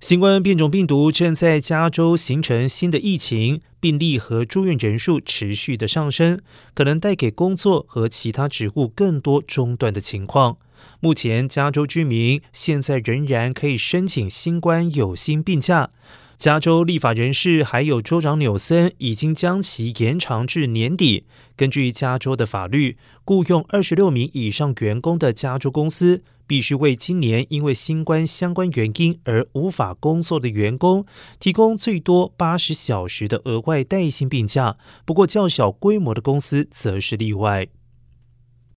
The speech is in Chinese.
新冠变种病毒正在加州形成新的疫情，病例和住院人数持续的上升，可能带给工作和其他职务更多中断的情况。目前，加州居民现在仍然可以申请新冠有薪病假。加州立法人士还有州长纽森已经将其延长至年底。根据加州的法律，雇佣二十六名以上员工的加州公司必须为今年因为新冠相关原因而无法工作的员工提供最多八十小时的额外带薪病假。不过，较小规模的公司则是例外。